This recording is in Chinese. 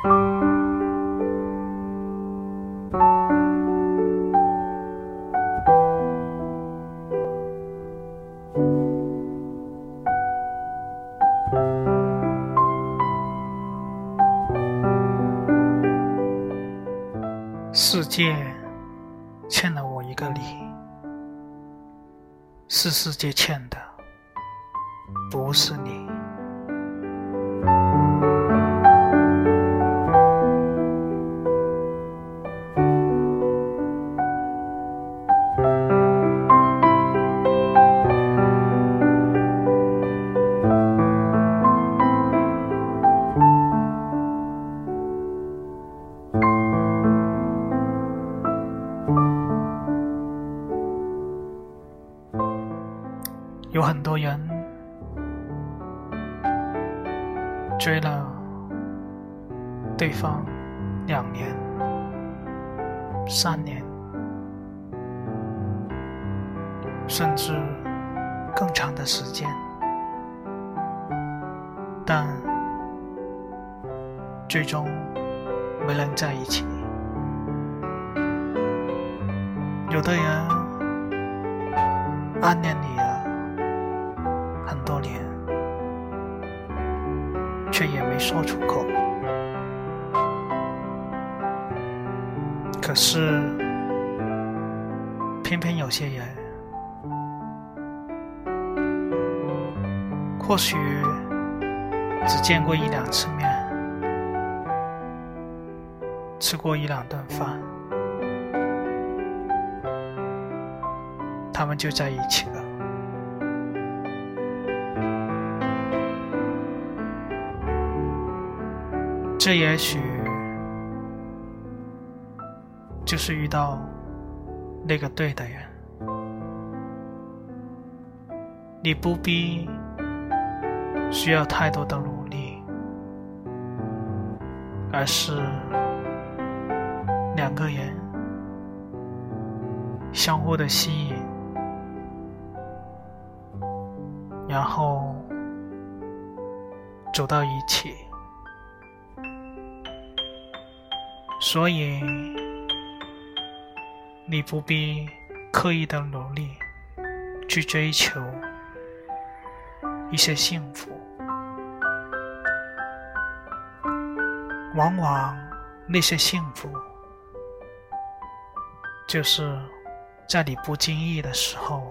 世界欠了我一个礼，是世界欠的，不是你。有很多人追了对方两年、三年，甚至更长的时间，但最终没能在一起。有的人暗恋你。却也没说出口。可是，偏偏有些人，或许只见过一两次面，吃过一两顿饭，他们就在一起了。这也许就是遇到那个对的人。你不必需要太多的努力，而是两个人相互的吸引，然后走到一起。所以，你不必刻意的努力去追求一些幸福，往往那些幸福，就是在你不经意的时候